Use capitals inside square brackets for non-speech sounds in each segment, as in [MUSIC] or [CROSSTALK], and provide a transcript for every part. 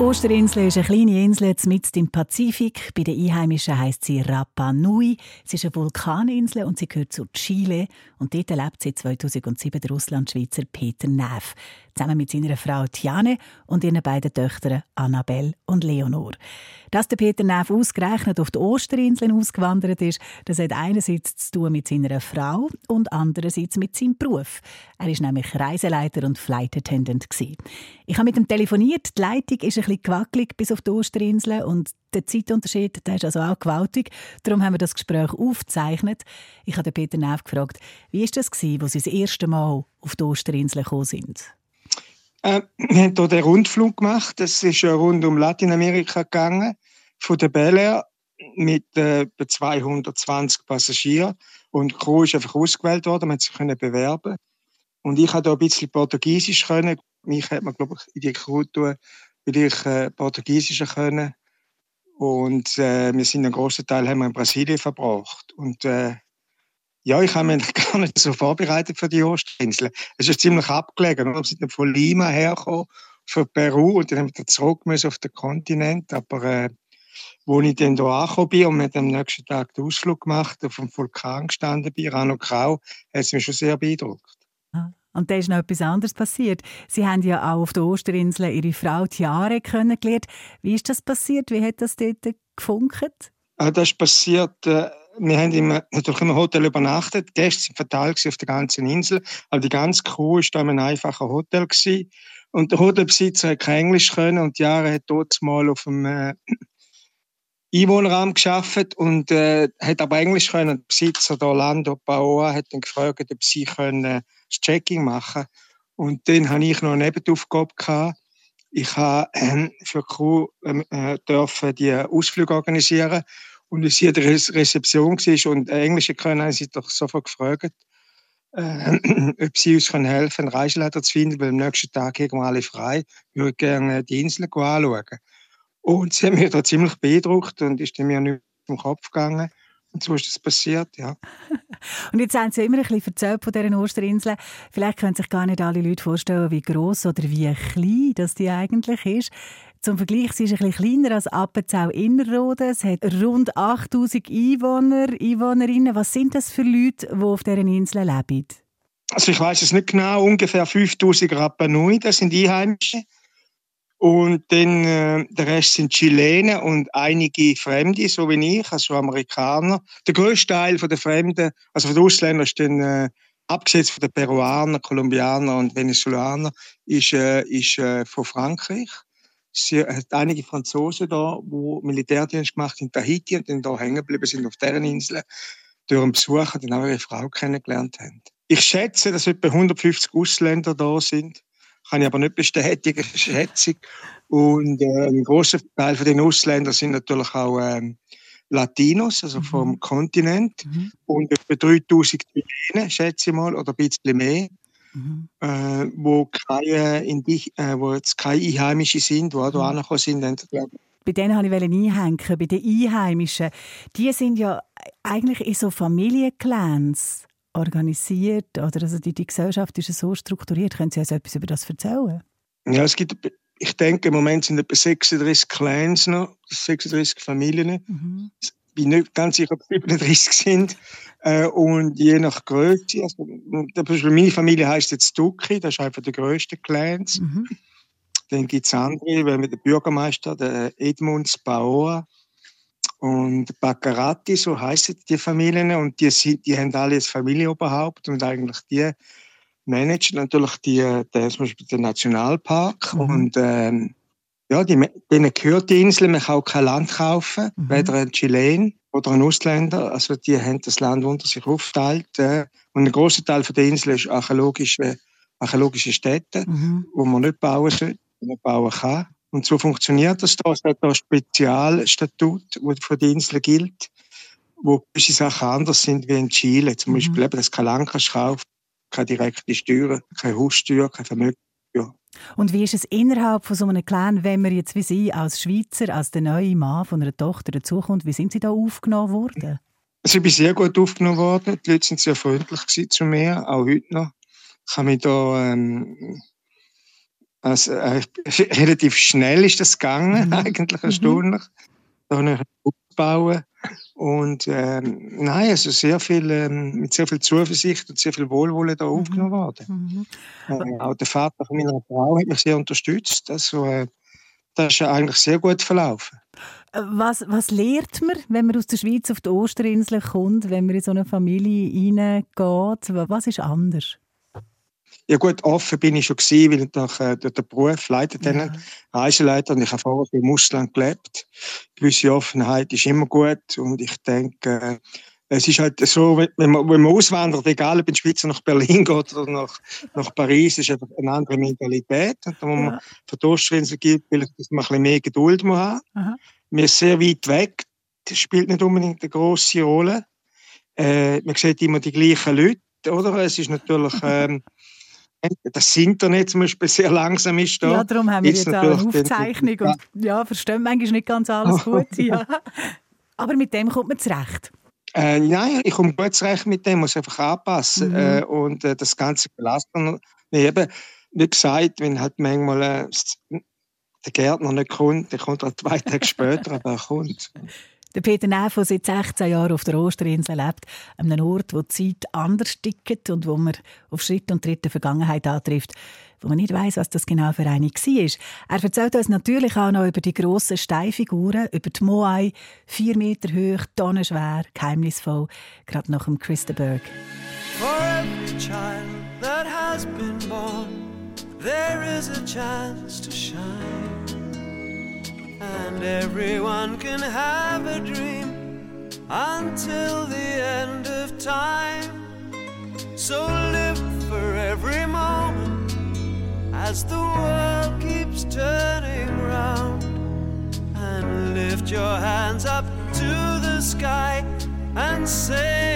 Osterinsel ist eine kleine Insel mitten im Pazifik. Bei den Einheimischen heisst sie Rapa Nui. Sie ist eine Vulkaninsel und sie gehört zu Chile. Und dort lebt seit 2007 der Russlandschweizer Peter Neff zusammen mit seiner Frau Tiane und ihren beiden Töchtern Annabelle und Leonor. Dass der Peter Neff ausgerechnet auf die Osterinseln ausgewandert ist, das hat einerseits zu tun mit seiner Frau und andererseits mit seinem Beruf. Er ist nämlich Reiseleiter und Flight Attendant Ich habe mit ihm telefoniert. Die Leitung ist ein bisschen gewackelig bis auf die Osterinseln und der Zeitunterschied der ist also auch gewaltig. Darum haben wir das Gespräch aufgezeichnet. Ich habe Peter Neff gefragt, wie ist das gewesen, als Sie das erste Mal auf die Osterinseln gekommen sind? Äh, wir haben hier den Rundflug gemacht. Das ist ja rund um Lateinamerika gegangen, von der Bel Air mit äh, 220 Passagieren. Und die Crew ist einfach ausgewählt worden, man sich können bewerben Und ich habe da ein bisschen Portugiesisch können. Mich hat man, glaube ich, in die Crew tun, weil ich äh, Portugiesisch können. Und äh, wir sind einen großen Teil haben wir in Brasilien verbracht. Und äh, ja, ich habe mich [LAUGHS] gar nicht so vorbereitet für die Ostinsel. Es ist ziemlich abgelegen. Wir sind von Lima hergekommen, von Peru und dann haben wir zurück müssen auf den Kontinent. Aber äh, wo ich dann hier angekommen bin und mit am nächsten Tag den Ausflug gemacht, auf dem Vulkan gestanden bin, Rano Grau, hat es mich schon sehr beeindruckt. Und da ist noch etwas anderes passiert. Sie haben ja auch auf der Osterinsel Ihre Frau Tiare kennengelernt. Wie ist das passiert? Wie hat das dort gefunkt? Ah, das ist passiert äh, wir haben immer, natürlich im Hotel übernachtet. Die Gäste sind verteilt auf der ganzen Insel. Aber die ganze Crew war da in einem einfachen Hotel. Und der Hotelbesitzer hat kein Englisch können und Jahre hat dort mal auf dem äh, Einwohnerraum geschafft und äh, hat aber Englisch können. Der Besitzer, der Orlando Paoa, hat dann gefragt, ob sie können, äh, das Checking machen Und dann hatte ich noch eine Nebenaufgabe. Ich habe äh, für die Crew ähm, äh, dürfen die Ausflüge organisieren und wie sie in Rezeption war und Englische können, haben sie doch sofort gefragt, äh, [CLEARS THROAT] ob sie uns können helfen können, einen Reiseleiter zu finden, weil am nächsten Tag gehen wir alle frei. Wir würden gerne die Insel anschauen. Und sie haben mich da ziemlich beeindruckt und ist mir nicht vom Kopf gegangen. Und so ist das passiert, ja. [LAUGHS] und jetzt haben Sie immer ein bisschen erzählt von dieser Osterinsel. Vielleicht können sich gar nicht alle Leute vorstellen, wie groß oder wie klein das die eigentlich ist. Zum Vergleich, sie ist ein bisschen kleiner als Appenzell-Innerrhoden. Es hat rund 8000 Einwohner, Einwohnerinnen. Was sind das für Leute, die auf dieser Insel leben? Also ich weiß es nicht genau, ungefähr 5000 Rapa Nui, das sind Einheimische. Und dann äh, der Rest sind Chilenen und einige Fremde, so wie ich, also Amerikaner. Der größte Teil der Fremden, also von den Ausländern, ist dann, äh, abgesetzt von den Peruaner, Kolumbianer und Venezuelaner, ist, äh, ist äh, von Frankreich. Es hat einige Franzosen da, die Militärdienst gemacht haben in Tahiti und dann da hängen geblieben sind auf deren Inseln, durch einen Besuch dann auch ihre Frau kennengelernt haben. Ich schätze, dass etwa 150 Ausländer da sind. Kann ich aber nicht bestätigen, Schätzung. Und äh, ein großer Teil von den Ausländern sind natürlich auch ähm, Latinos, also mhm. vom Kontinent. Mhm. Und etwa 3000 Chilenen, schätze ich mal, oder ein bisschen mehr mhm. äh, wo, keine, in die, äh, wo jetzt keine Einheimischen sind, die auch mhm. angekommen sind. Bei denen wollte ich einhängen, bei den Einheimischen. Die sind ja eigentlich in so Familienclans organisiert, oder also die, die Gesellschaft ist so strukturiert. Können Sie uns etwas über das erzählen? Ja, es gibt, ich denke, im Moment sind etwa 36 Clans noch, 36 Familien. Mhm. Ich bin nicht ganz sicher, ob es 37 sind. Äh, und je nach Größe, also, zum Beispiel meine Familie heißt jetzt Duki, das ist einfach der größte Clans. Mhm. Dann gibt es andere, wie der Bürgermeister, der Edmunds Baoa und Baccarati, so heißen die Familien. Und die, sind, die haben alle das Familienoberhaupt und eigentlich die managen natürlich die, der, zum Beispiel den Nationalpark. Mhm. Und ähm, ja, die, denen gehört die Insel, man kann auch kein Land kaufen, mhm. weder ein Chilen oder ein Ausländer. Also die haben das Land unter sich aufgeteilt. Äh, und ein großer Teil von der Insel ist archäologische, archäologische Städte, mhm. wo man nicht bauen sollte, nicht bauen kann. Und so funktioniert das da. Es hat da ein Spezialstatut, das für die Insel gilt, wo gewisse Sachen anders sind wie in Chile. Zum mhm. Beispiel, eben, dass kein Land kaufen, keine direkte Steuern, keine Haussteuer, kein Vermögen. Und wie ist es innerhalb von so einem Clan, wenn man jetzt wie Sie als Schweizer, als der neue Mann von einer Tochter dazukommt, wie sind Sie da aufgenommen worden? Also ich bin sehr gut aufgenommen worden. Die Leute sind sehr freundlich zu mir, auch heute noch. Ich habe mich da ähm, also, äh, relativ schnell ist das gegangen, mhm. [LAUGHS] eigentlich mhm. erstaunlich. Mhm. Da aufbauen. Und ähm, nein, also sehr viel, ähm, mit sehr viel Zuversicht und sehr viel Wohlwollen da mhm. aufgenommen worden. Mhm. Äh, auch der Vater von meiner Frau hat mich sehr unterstützt. Also, äh, das ist eigentlich sehr gut verlaufen. Äh, was, was lernt man, wenn man aus der Schweiz auf die Osterinsel kommt, wenn man in so eine Familie hineingeht? Was ist anders? Ja gut, offen bin ich schon gewesen, weil ich doch, äh, der Beruf leitet ja. den Reiseleiter und ich habe vorher im Ausland gelebt. Gewisse Offenheit ist immer gut und ich denke, äh, es ist halt so, wenn man, wenn man auswandert, egal ob in die Schweiz nach Berlin geht oder nach, nach Paris, ist einfach eine andere Mentalität. Und da muss man ja. für die Ostrinsel gibt, vielleicht, dass man ein bisschen mehr Geduld muss haben. Aha. Wir sind sehr weit weg. Das spielt nicht unbedingt eine grosse Rolle. Äh, man sieht immer die gleichen Leute, oder? Es ist natürlich, [LAUGHS] ähm, das Internet zum Beispiel sehr langsam ist da. Ja, darum haben wir jetzt, jetzt auch eine Aufzeichnung und ja, verstehen manchmal nicht ganz alles [LAUGHS] gut. Ja. Aber mit dem kommt man zurecht. Äh, nein, ich komme gut zurecht mit dem, muss einfach anpassen. Mhm. Äh, und äh, das Ganze belastet mich eben. Wie gesagt, wenn halt manchmal äh, der Gärtner nicht kommt, der kommt halt zwei Tage [LAUGHS] später, aber er kommt. Der Peter Neff, der seit 16 Jahren auf der Osterinsel lebt, an einem Ort, wo die Zeit anders tickt und wo man auf Schritt und Tritt der Vergangenheit antrifft, wo man nicht weiß, was das genau für eine war. Er erzählt uns natürlich auch noch über die grossen Steinfiguren, über die Moai, vier Meter hoch, tonnenschwer, geheimnisvoll, gerade nach dem Christenberg. For every child that has been born, there is a chance to shine. And everyone can have a dream until the end of time. So live for every moment as the world keeps turning round. And lift your hands up to the sky and say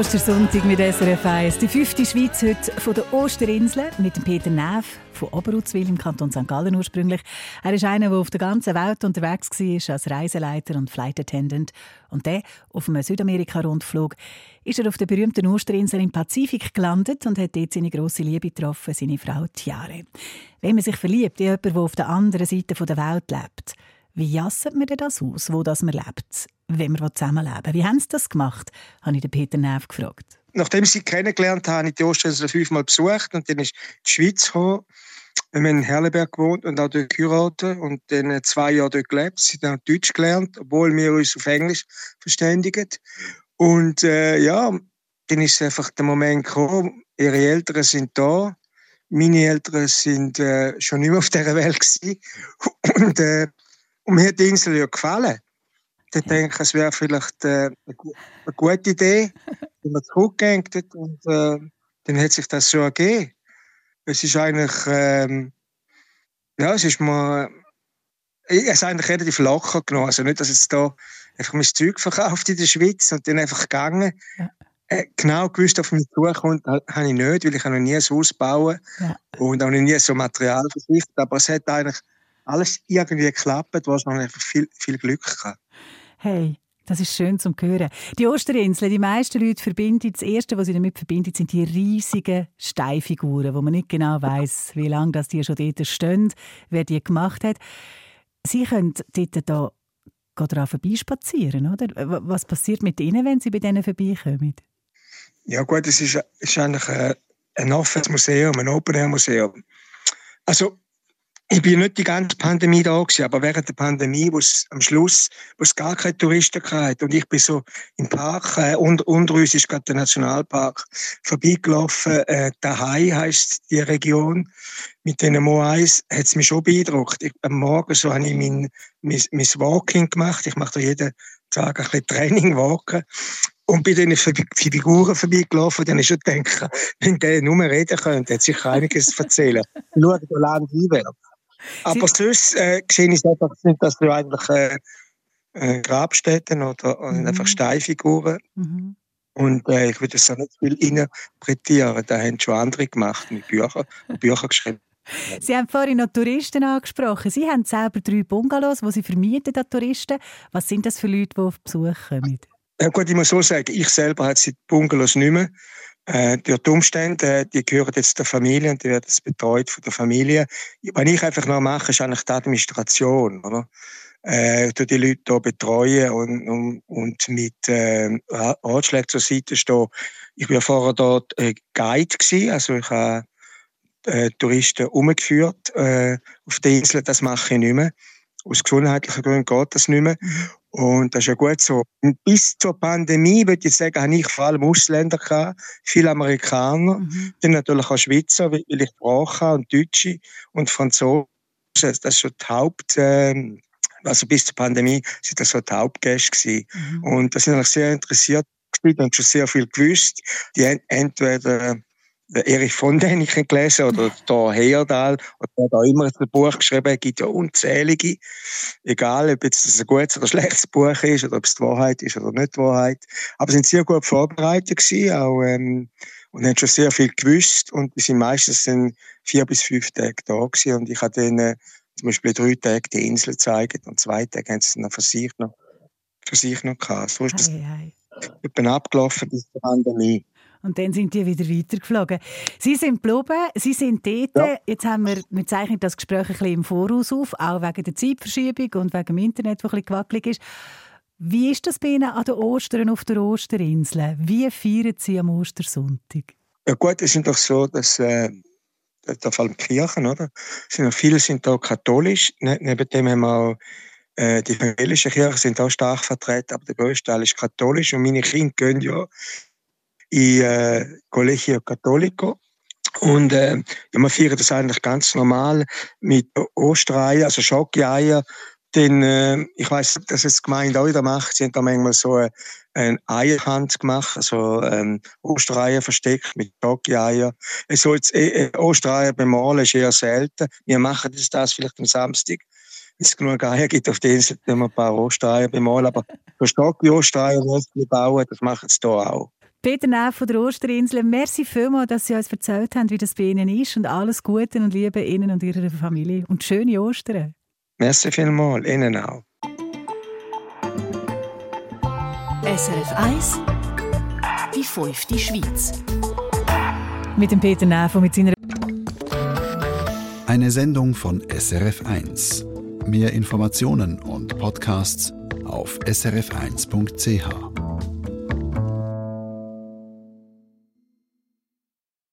Ostersonntag mit SRF 1. Die fünfte Schweiz heute von der Osterinsel mit Peter Neff von Oberutzwil im Kanton St. Gallen ursprünglich. Er ist einer, der auf der ganzen Welt unterwegs war als Reiseleiter und Flight Attendant. Und der auf einem Südamerika-Rundflug ist er auf der berühmten Osterinsel im Pazifik gelandet und hat dort seine grosse Liebe getroffen, seine Frau Tiare. Wenn man sich verliebt in jemanden, der auf der anderen Seite der Welt lebt, wie jasset man denn das aus, wo das man lebt, wenn man zusammenleben Wie haben sie das gemacht? habe ich den Peter Neff gefragt. Nachdem ich sie kennengelernt habe, habe ich die Osterinsel fünfmal besucht und dann ist die Schweiz gekommen. Wir haben in Herleberg gewohnt und auch dort geheiratet und dann zwei Jahre dort gelebt. Sie haben Deutsch gelernt, obwohl wir uns auf Englisch verständigen. Und äh, ja, dann ist einfach der Moment gekommen, ihre Eltern sind da, meine Eltern sind äh, schon mehr auf dieser Welt gewesen. Und äh, und mir hat die Insel ja gefallen. Ja. denke ich, es wäre vielleicht äh, eine, gute Idee, wenn man zurückgehen und äh, dann hat sich das so ergeben. Es ist eigentlich, ähm, ja, es ist mal, ich habe es eigentlich relativ locker genommen. Also nicht, dass jetzt da einfach mein Zeug verkauft in der Schweiz und dann einfach gegangen. Ja. Äh, genau gewusst, auf mich zukommt, habe ich nicht, weil ich noch nie ein Haus bauen ja. und auch noch nie so Material verpflichtet. Aber es hat eigentlich alles irgendwie geklappt, hast noch einfach viel, viel Glück gehabt. Hey, das ist schön zum hören. Die Osterinsel, die meisten Leute verbinden, das Erste, was sie damit verbinden, sind die riesigen Steinfiguren, wo man nicht genau weiß, [LAUGHS] wie lange das die schon dort stehen, wer die gemacht hat. Sie können dort da daran vorbeispazieren, oder? Was passiert mit ihnen, wenn sie bei denen vorbeikommen? Ja gut, es ist, ist eigentlich ein, ein offenes Museum, ein Open-Air-Museum. Also ich bin nicht die ganze Pandemie da gewesen, aber während der Pandemie, wo es am Schluss, wo es gar keine Touristen gab und ich bin so im Park, äh, unter, unter uns ist gerade der Nationalpark vorbeigelaufen, äh, Dahai heisst die Region, mit den Moais hat es mich schon beeindruckt. Ich, am Morgen so habe ich mein, mein, mein Walking gemacht, ich mache da jeden Tag ein bisschen Training, Walken und bin dann für Figuren vorbeigelaufen, dann ist schon gedacht, wenn der nur reden könnte, hätte sich einiges erzählen. [LAUGHS] Schau, der Land einwärts. Aber sonst äh, sehe ich einfach, sind das ja eigentlich äh, äh, Grabstätten oder, mhm. einfach Steinfiguren. Mhm. Und äh, ich würde es auch nicht viel interpretieren. Da haben schon andere gemacht mit Büchern, Bücher geschrieben. Sie haben vorhin noch Touristen angesprochen. Sie haben selber drei Bungalows, die Sie vermieten an Touristen. Was sind das für Leute, die auf Besuch kommen? Ja gut, ich muss so sagen, ich selber habe die Bungalows nicht mehr. Äh, die Umstände, die gehören jetzt der Familie und die werden jetzt betreut von der Familie. Was ich einfach noch mache, ist eigentlich die Administration, oder? Äh, die Leute hier betreuen und, und, und mit äh, Ratschlägen zur Seite stehen. Ich war vorher dort äh, Guide gewesen, also ich habe äh, Touristen umgeführt äh, auf der Insel. Das mache ich nicht mehr. Aus gesundheitlichen Gründen geht das nicht mehr. Und das ist ja gut so. bis zur Pandemie, würde ich sagen, habe ich vor allem Ausländer gehabt, viele Amerikaner, mhm. dann natürlich auch Schweizer, weil ich Sprache und Deutsche und Franzosen. Das ist schon die Haupt, äh, also bis zur Pandemie sind das so die Hauptgäste gewesen. Mhm. Und das sind eigentlich sehr interessiert und schon sehr viel gewusst. Die entweder Erich von den ich gelesen oder da Heyerdahl oder wer da immer ein Buch geschrieben hat, gibt ja unzählige. Egal, ob jetzt ein gutes oder schlechtes Buch ist oder ob es die Wahrheit ist oder nicht die Wahrheit. Aber sie sind sehr gut vorbereitet gewesen, auch, ähm, und haben schon sehr viel gewusst und die sind meistens dann vier bis fünf Tage da gewesen und ich habe denen zum Beispiel drei Tage die Insel gezeigt und zwei Tage haben sie dann für sich noch, für sich noch gehabt. So ist das hey, hey. abgelaufen bis zur Pandemie. Und dann sind die wieder weitergeflogen. Sie sind geblieben, Sie sind dort. Ja. Jetzt haben wir, wir zeichnen das Gespräch ein bisschen im Voraus auf, auch wegen der Zeitverschiebung und wegen dem Internet, das ein bisschen gewackelig ist. Wie ist das bei Ihnen an den Ostern auf der Osterinsel? Wie feiern Sie am Ostersonntag? Ja gut, es ist doch so, dass äh, da vor allem Kirchen, oder? Sind viele sind da katholisch. Ne, neben dem haben wir auch äh, die evangelischen Kirchen sind auch stark vertreten, aber der größte Teil ist katholisch. Und meine Kinder gehen ja in äh, Collegio Cattolico. Und äh, ja, wir feiern das eigentlich ganz normal mit Ostereier, also Schokoeier. Denn äh, ich weiß, dass es die Gemeinde auch wieder macht. Sie haben da manchmal so eine, eine Eierhand gemacht, also ähm, Ostereier versteckt mit Schokoeier. Also jetzt, äh, Ostereier bemalen ist eher selten. Wir machen das, das vielleicht am Samstag es genug Eier gibt auf der Insel, können wir ein paar Ostereier bemalen. Aber für Stocki Ostereier bauen, das machen sie hier auch. Peter Neff von der Osterinsel, merci vielmals, dass Sie uns erzählt haben, wie das bei Ihnen ist und alles Gute und Liebe Ihnen und Ihrer Familie und schöne Ostern. Merci vielmals, Ihnen auch. SRF 1 Die fünfte Schweiz Mit dem Peter Neff und mit seiner Eine Sendung von SRF 1. Mehr Informationen und Podcasts auf srf1.ch.